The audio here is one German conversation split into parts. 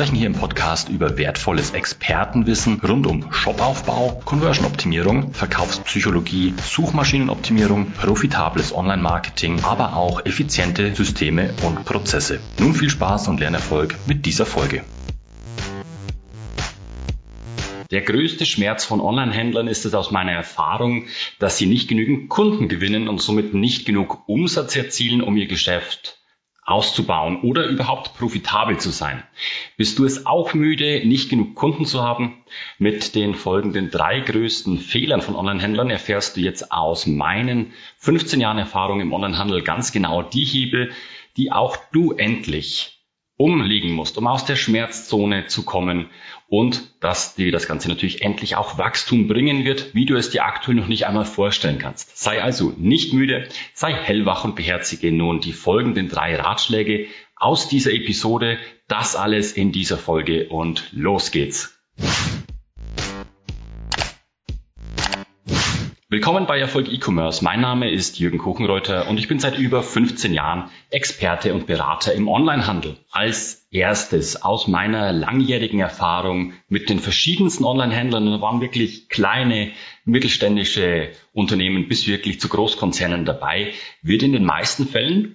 sprechen hier im Podcast über wertvolles Expertenwissen rund um Shopaufbau, Conversion-Optimierung, Verkaufspsychologie, Suchmaschinenoptimierung, profitables Online-Marketing, aber auch effiziente Systeme und Prozesse. Nun viel Spaß und Lernerfolg mit dieser Folge. Der größte Schmerz von Online-Händlern ist es aus meiner Erfahrung, dass sie nicht genügend Kunden gewinnen und somit nicht genug Umsatz erzielen, um ihr Geschäft auszubauen oder überhaupt profitabel zu sein. Bist du es auch müde, nicht genug Kunden zu haben? Mit den folgenden drei größten Fehlern von Online-Händlern erfährst du jetzt aus meinen 15 Jahren Erfahrung im Online-Handel ganz genau die Hebel, die auch du endlich umliegen musst, um aus der Schmerzzone zu kommen und dass dir das Ganze natürlich endlich auch Wachstum bringen wird, wie du es dir aktuell noch nicht einmal vorstellen kannst. Sei also nicht müde, sei hellwach und beherzige nun die folgenden drei Ratschläge aus dieser Episode. Das alles in dieser Folge und los geht's. Willkommen bei Erfolg E-Commerce. Mein Name ist Jürgen Kuchenreuter und ich bin seit über 15 Jahren Experte und Berater im Onlinehandel. Als erstes aus meiner langjährigen Erfahrung mit den verschiedensten Online-Händlern, da waren wirklich kleine mittelständische Unternehmen bis wirklich zu Großkonzernen dabei, wird in den meisten Fällen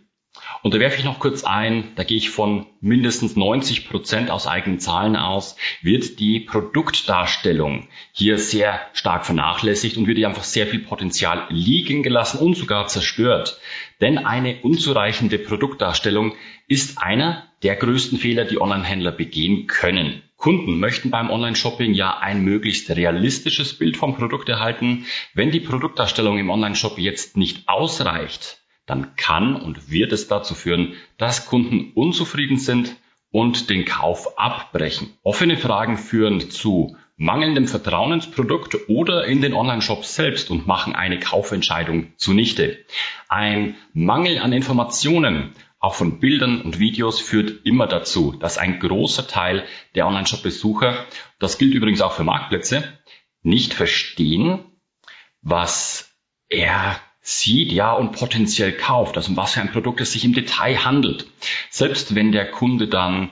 und da werfe ich noch kurz ein, da gehe ich von mindestens 90 Prozent aus eigenen Zahlen aus, wird die Produktdarstellung hier sehr stark vernachlässigt und wird hier einfach sehr viel Potenzial liegen gelassen und sogar zerstört. Denn eine unzureichende Produktdarstellung ist einer der größten Fehler, die Online-Händler begehen können. Kunden möchten beim Online-Shopping ja ein möglichst realistisches Bild vom Produkt erhalten. Wenn die Produktdarstellung im Online-Shop jetzt nicht ausreicht, dann kann und wird es dazu führen, dass Kunden unzufrieden sind und den Kauf abbrechen. Offene Fragen führen zu mangelndem Vertrauen ins Produkt oder in den Online-Shop selbst und machen eine Kaufentscheidung zunichte. Ein Mangel an Informationen, auch von Bildern und Videos, führt immer dazu, dass ein großer Teil der Online-Shop-Besucher, das gilt übrigens auch für Marktplätze, nicht verstehen, was er sieht, ja, und potenziell kauft, also um was für ein Produkt es sich im Detail handelt. Selbst wenn der Kunde dann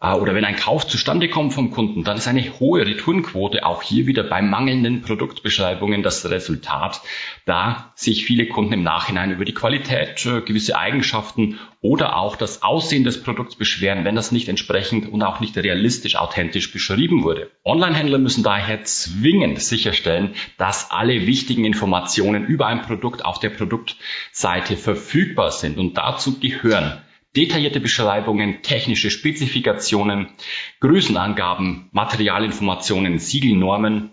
oder wenn ein Kauf zustande kommt vom Kunden, dann ist eine hohe Returnquote auch hier wieder bei mangelnden Produktbeschreibungen das Resultat, da sich viele Kunden im Nachhinein über die Qualität, äh, gewisse Eigenschaften oder auch das Aussehen des Produkts beschweren, wenn das nicht entsprechend und auch nicht realistisch authentisch beschrieben wurde. Online-Händler müssen daher zwingend sicherstellen, dass alle wichtigen Informationen über ein Produkt auf der Produktseite verfügbar sind und dazu gehören detaillierte Beschreibungen, technische Spezifikationen, Größenangaben, Materialinformationen, Siegelnormen,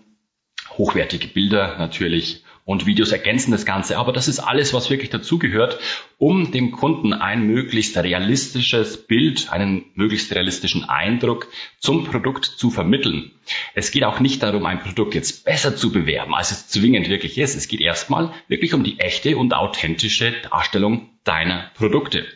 hochwertige Bilder natürlich und Videos ergänzen das Ganze. Aber das ist alles, was wirklich dazugehört, um dem Kunden ein möglichst realistisches Bild, einen möglichst realistischen Eindruck zum Produkt zu vermitteln. Es geht auch nicht darum, ein Produkt jetzt besser zu bewerben, als es zwingend wirklich ist. Es geht erstmal wirklich um die echte und authentische Darstellung deiner Produkte.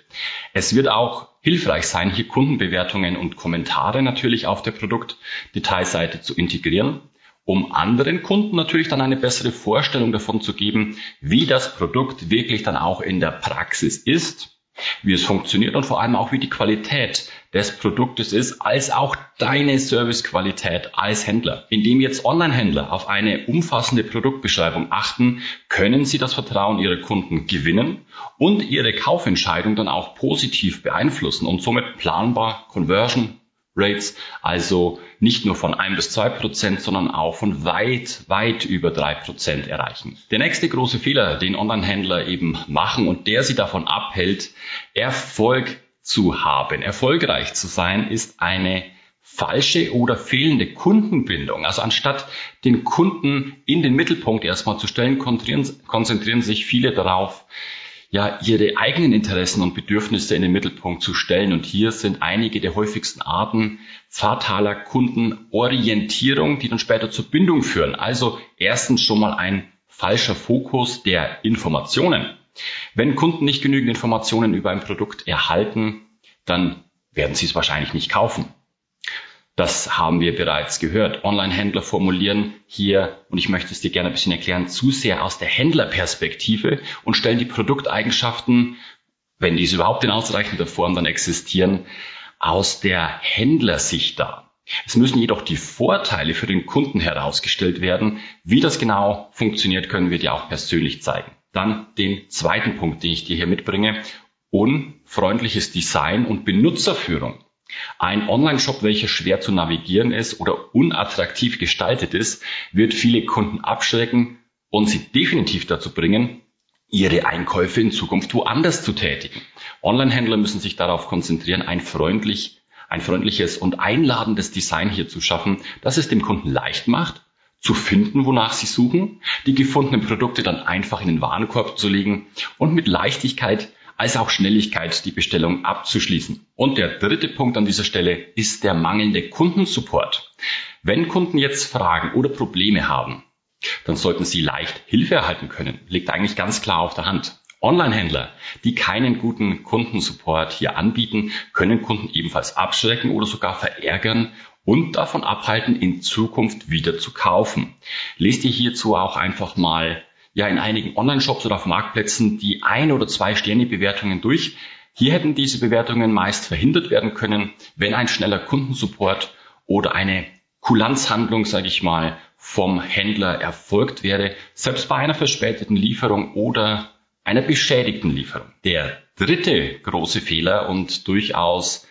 Es wird auch hilfreich sein, hier Kundenbewertungen und Kommentare natürlich auf der Produktdetailseite zu integrieren um anderen Kunden natürlich dann eine bessere Vorstellung davon zu geben, wie das Produkt wirklich dann auch in der Praxis ist, wie es funktioniert und vor allem auch wie die Qualität des Produktes ist, als auch deine Servicequalität als Händler. Indem jetzt Online-Händler auf eine umfassende Produktbeschreibung achten, können sie das Vertrauen ihrer Kunden gewinnen und ihre Kaufentscheidung dann auch positiv beeinflussen und somit planbar Conversion Rates, also nicht nur von ein bis zwei Prozent, sondern auch von weit, weit über drei Prozent erreichen. Der nächste große Fehler, den Online-Händler eben machen und der sie davon abhält, Erfolg zu haben, erfolgreich zu sein, ist eine falsche oder fehlende Kundenbindung. Also anstatt den Kunden in den Mittelpunkt erstmal zu stellen, konzentrieren, konzentrieren sich viele darauf, ja, ihre eigenen Interessen und Bedürfnisse in den Mittelpunkt zu stellen. Und hier sind einige der häufigsten Arten fataler Kundenorientierung, die dann später zur Bindung führen. Also erstens schon mal ein falscher Fokus der Informationen. Wenn Kunden nicht genügend Informationen über ein Produkt erhalten, dann werden sie es wahrscheinlich nicht kaufen. Das haben wir bereits gehört. Online-Händler formulieren hier, und ich möchte es dir gerne ein bisschen erklären, zu sehr aus der Händlerperspektive und stellen die Produkteigenschaften, wenn diese überhaupt in ausreichender Form dann existieren, aus der Händlersicht dar. Es müssen jedoch die Vorteile für den Kunden herausgestellt werden. Wie das genau funktioniert, können wir dir auch persönlich zeigen. Dann den zweiten Punkt, den ich dir hier mitbringe. Unfreundliches Design und Benutzerführung. Ein Online-Shop, welcher schwer zu navigieren ist oder unattraktiv gestaltet ist, wird viele Kunden abschrecken und sie definitiv dazu bringen, ihre Einkäufe in Zukunft woanders zu tätigen. Online-Händler müssen sich darauf konzentrieren, ein freundlich, ein freundliches und einladendes Design hier zu schaffen, das es dem Kunden leicht macht, zu finden, wonach sie suchen, die gefundenen Produkte dann einfach in den Warenkorb zu legen und mit Leichtigkeit als auch Schnelligkeit die Bestellung abzuschließen. Und der dritte Punkt an dieser Stelle ist der mangelnde Kundensupport. Wenn Kunden jetzt Fragen oder Probleme haben, dann sollten sie leicht Hilfe erhalten können. Liegt eigentlich ganz klar auf der Hand. Online-Händler, die keinen guten Kundensupport hier anbieten, können Kunden ebenfalls abschrecken oder sogar verärgern und davon abhalten, in Zukunft wieder zu kaufen. Lest ihr hierzu auch einfach mal ja in einigen Online-Shops oder auf Marktplätzen die ein oder zwei Sterne-Bewertungen durch. Hier hätten diese Bewertungen meist verhindert werden können, wenn ein schneller Kundensupport oder eine Kulanzhandlung, sage ich mal, vom Händler erfolgt wäre, selbst bei einer verspäteten Lieferung oder einer beschädigten Lieferung. Der dritte große Fehler und durchaus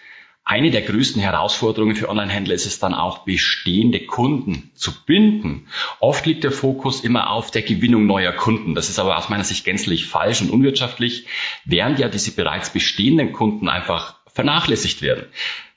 eine der größten Herausforderungen für Online-Händler ist es dann auch, bestehende Kunden zu binden. Oft liegt der Fokus immer auf der Gewinnung neuer Kunden. Das ist aber aus meiner Sicht gänzlich falsch und unwirtschaftlich, während ja diese bereits bestehenden Kunden einfach vernachlässigt werden.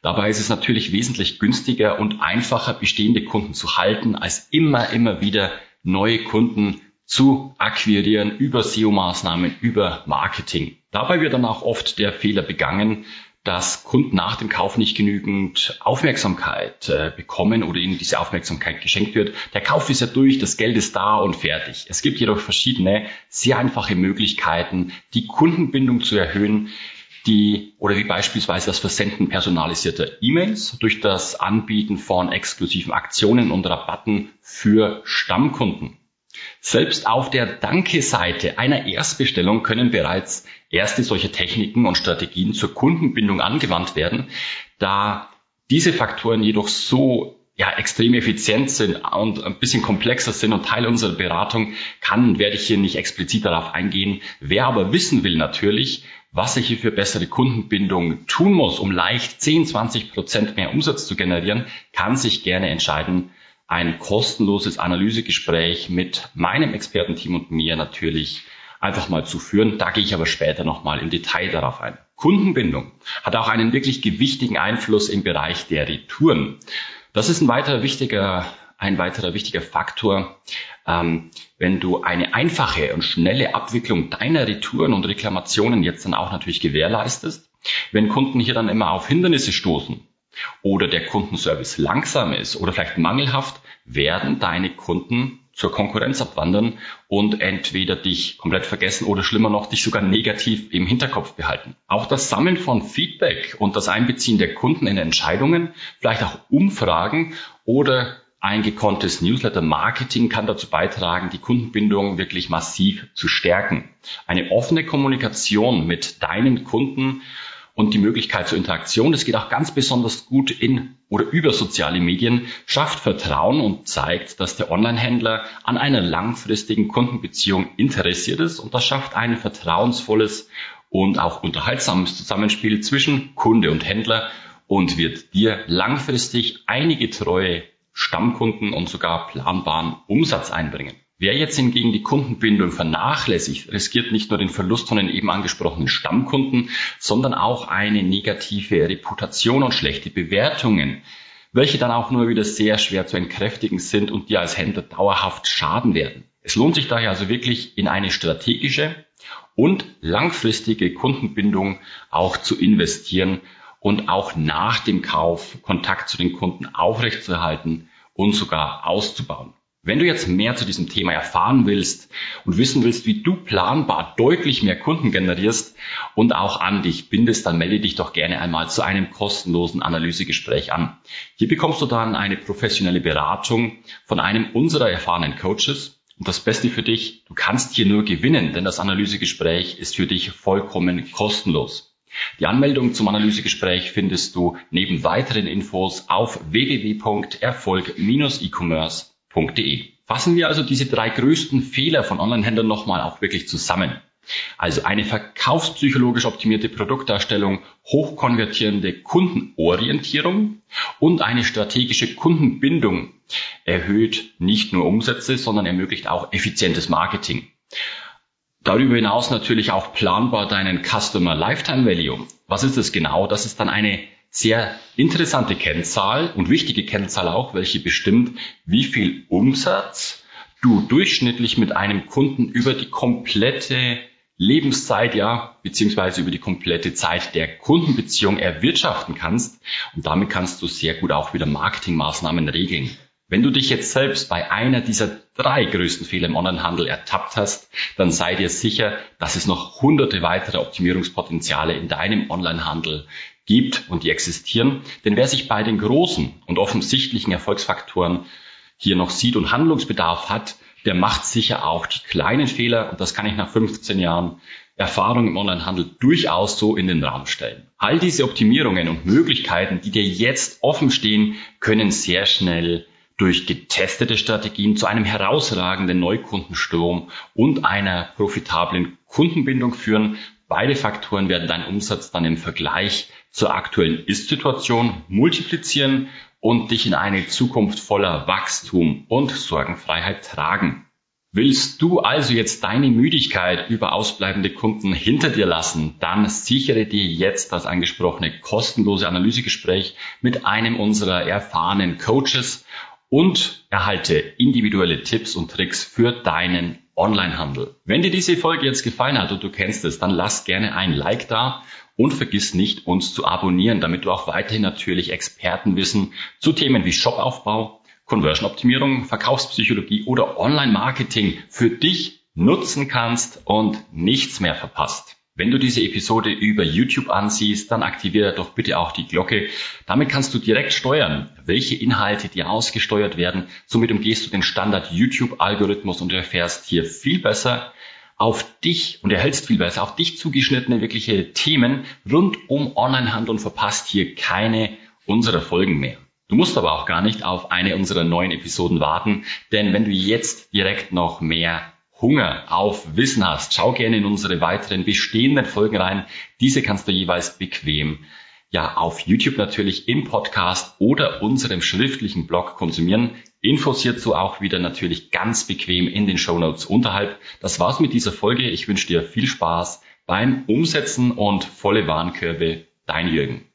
Dabei ist es natürlich wesentlich günstiger und einfacher, bestehende Kunden zu halten, als immer, immer wieder neue Kunden zu akquirieren über SEO-Maßnahmen, über Marketing. Dabei wird dann auch oft der Fehler begangen, dass Kunden nach dem Kauf nicht genügend Aufmerksamkeit äh, bekommen oder ihnen diese Aufmerksamkeit geschenkt wird. Der Kauf ist ja durch, das Geld ist da und fertig. Es gibt jedoch verschiedene sehr einfache Möglichkeiten, die Kundenbindung zu erhöhen, die oder wie beispielsweise das Versenden personalisierter E-Mails durch das Anbieten von exklusiven Aktionen und Rabatten für Stammkunden. Selbst auf der Danke-Seite einer Erstbestellung können bereits erste solche Techniken und Strategien zur Kundenbindung angewandt werden, da diese Faktoren jedoch so ja, extrem effizient sind und ein bisschen komplexer sind und Teil unserer Beratung kann, werde ich hier nicht explizit darauf eingehen. Wer aber wissen will natürlich, was er hier für bessere Kundenbindung tun muss, um leicht 10, 20 Prozent mehr Umsatz zu generieren, kann sich gerne entscheiden, ein kostenloses Analysegespräch mit meinem Expertenteam und mir natürlich einfach mal zu führen. Da gehe ich aber später nochmal im Detail darauf ein. Kundenbindung hat auch einen wirklich gewichtigen Einfluss im Bereich der Retouren. Das ist ein weiterer wichtiger, ein weiterer wichtiger Faktor. Ähm, wenn du eine einfache und schnelle Abwicklung deiner Retouren und Reklamationen jetzt dann auch natürlich gewährleistest, wenn Kunden hier dann immer auf Hindernisse stoßen oder der Kundenservice langsam ist oder vielleicht mangelhaft, werden deine Kunden zur Konkurrenz abwandern und entweder dich komplett vergessen oder schlimmer noch, dich sogar negativ im Hinterkopf behalten. Auch das Sammeln von Feedback und das Einbeziehen der Kunden in Entscheidungen, vielleicht auch Umfragen oder ein gekonntes Newsletter-Marketing kann dazu beitragen, die Kundenbindung wirklich massiv zu stärken. Eine offene Kommunikation mit deinen Kunden und die Möglichkeit zur Interaktion, das geht auch ganz besonders gut in oder über soziale Medien, schafft Vertrauen und zeigt, dass der Online-Händler an einer langfristigen Kundenbeziehung interessiert ist und das schafft ein vertrauensvolles und auch unterhaltsames Zusammenspiel zwischen Kunde und Händler und wird dir langfristig einige treue Stammkunden und sogar planbaren Umsatz einbringen. Wer jetzt hingegen die Kundenbindung vernachlässigt, riskiert nicht nur den Verlust von den eben angesprochenen Stammkunden, sondern auch eine negative Reputation und schlechte Bewertungen, welche dann auch nur wieder sehr schwer zu entkräftigen sind und dir als Händler dauerhaft schaden werden. Es lohnt sich daher also wirklich in eine strategische und langfristige Kundenbindung auch zu investieren und auch nach dem Kauf Kontakt zu den Kunden aufrechtzuerhalten und sogar auszubauen. Wenn du jetzt mehr zu diesem Thema erfahren willst und wissen willst, wie du planbar deutlich mehr Kunden generierst und auch an dich bindest, dann melde dich doch gerne einmal zu einem kostenlosen Analysegespräch an. Hier bekommst du dann eine professionelle Beratung von einem unserer erfahrenen Coaches. Und das Beste für dich, du kannst hier nur gewinnen, denn das Analysegespräch ist für dich vollkommen kostenlos. Die Anmeldung zum Analysegespräch findest du neben weiteren Infos auf www.erfolg-e-commerce www.online-händler.de. Fassen wir also diese drei größten Fehler von Online-Händlern nochmal auch wirklich zusammen. Also eine verkaufspsychologisch optimierte Produktdarstellung, hochkonvertierende Kundenorientierung und eine strategische Kundenbindung erhöht nicht nur Umsätze, sondern ermöglicht auch effizientes Marketing. Darüber hinaus natürlich auch planbar deinen Customer Lifetime Value. Was ist das genau? Das ist dann eine sehr interessante Kennzahl und wichtige Kennzahl auch, welche bestimmt, wie viel Umsatz du durchschnittlich mit einem Kunden über die komplette Lebenszeit, ja, beziehungsweise über die komplette Zeit der Kundenbeziehung erwirtschaften kannst. Und damit kannst du sehr gut auch wieder Marketingmaßnahmen regeln. Wenn du dich jetzt selbst bei einer dieser drei größten Fehler im Onlinehandel ertappt hast, dann sei dir sicher, dass es noch hunderte weitere Optimierungspotenziale in deinem Onlinehandel gibt und die existieren. Denn wer sich bei den großen und offensichtlichen Erfolgsfaktoren hier noch sieht und Handlungsbedarf hat, der macht sicher auch die kleinen Fehler, und das kann ich nach 15 Jahren Erfahrung im Onlinehandel durchaus so in den Raum stellen. All diese Optimierungen und Möglichkeiten, die dir jetzt offen stehen, können sehr schnell durch getestete Strategien zu einem herausragenden Neukundenstrom und einer profitablen Kundenbindung führen. Beide Faktoren werden deinen Umsatz dann im Vergleich zur aktuellen Ist-Situation multiplizieren und dich in eine Zukunft voller Wachstum und Sorgenfreiheit tragen. Willst du also jetzt deine Müdigkeit über ausbleibende Kunden hinter dir lassen, dann sichere dir jetzt das angesprochene kostenlose Analysegespräch mit einem unserer erfahrenen Coaches und erhalte individuelle Tipps und Tricks für deinen Onlinehandel. Wenn dir diese Folge jetzt gefallen hat und du kennst es, dann lass gerne ein Like da und vergiss nicht, uns zu abonnieren, damit du auch weiterhin natürlich Expertenwissen zu Themen wie Shopaufbau, Conversion-Optimierung, Verkaufspsychologie oder Online-Marketing für dich nutzen kannst und nichts mehr verpasst. Wenn du diese Episode über YouTube ansiehst, dann aktiviere doch bitte auch die Glocke. Damit kannst du direkt steuern, welche Inhalte dir ausgesteuert werden. Somit umgehst du den Standard YouTube-Algorithmus und erfährst hier viel besser, auf dich und erhältst viel besser auf dich zugeschnittene wirkliche Themen rund um Onlinehandel und verpasst hier keine unserer Folgen mehr. Du musst aber auch gar nicht auf eine unserer neuen Episoden warten, denn wenn du jetzt direkt noch mehr Hunger auf Wissen hast, schau gerne in unsere weiteren bestehenden Folgen rein. Diese kannst du jeweils bequem ja auf YouTube natürlich im Podcast oder unserem schriftlichen Blog konsumieren. Infos hierzu auch wieder natürlich ganz bequem in den Show Notes unterhalb. Das war's mit dieser Folge. Ich wünsche dir viel Spaß beim Umsetzen und volle Warenkörbe. Dein Jürgen.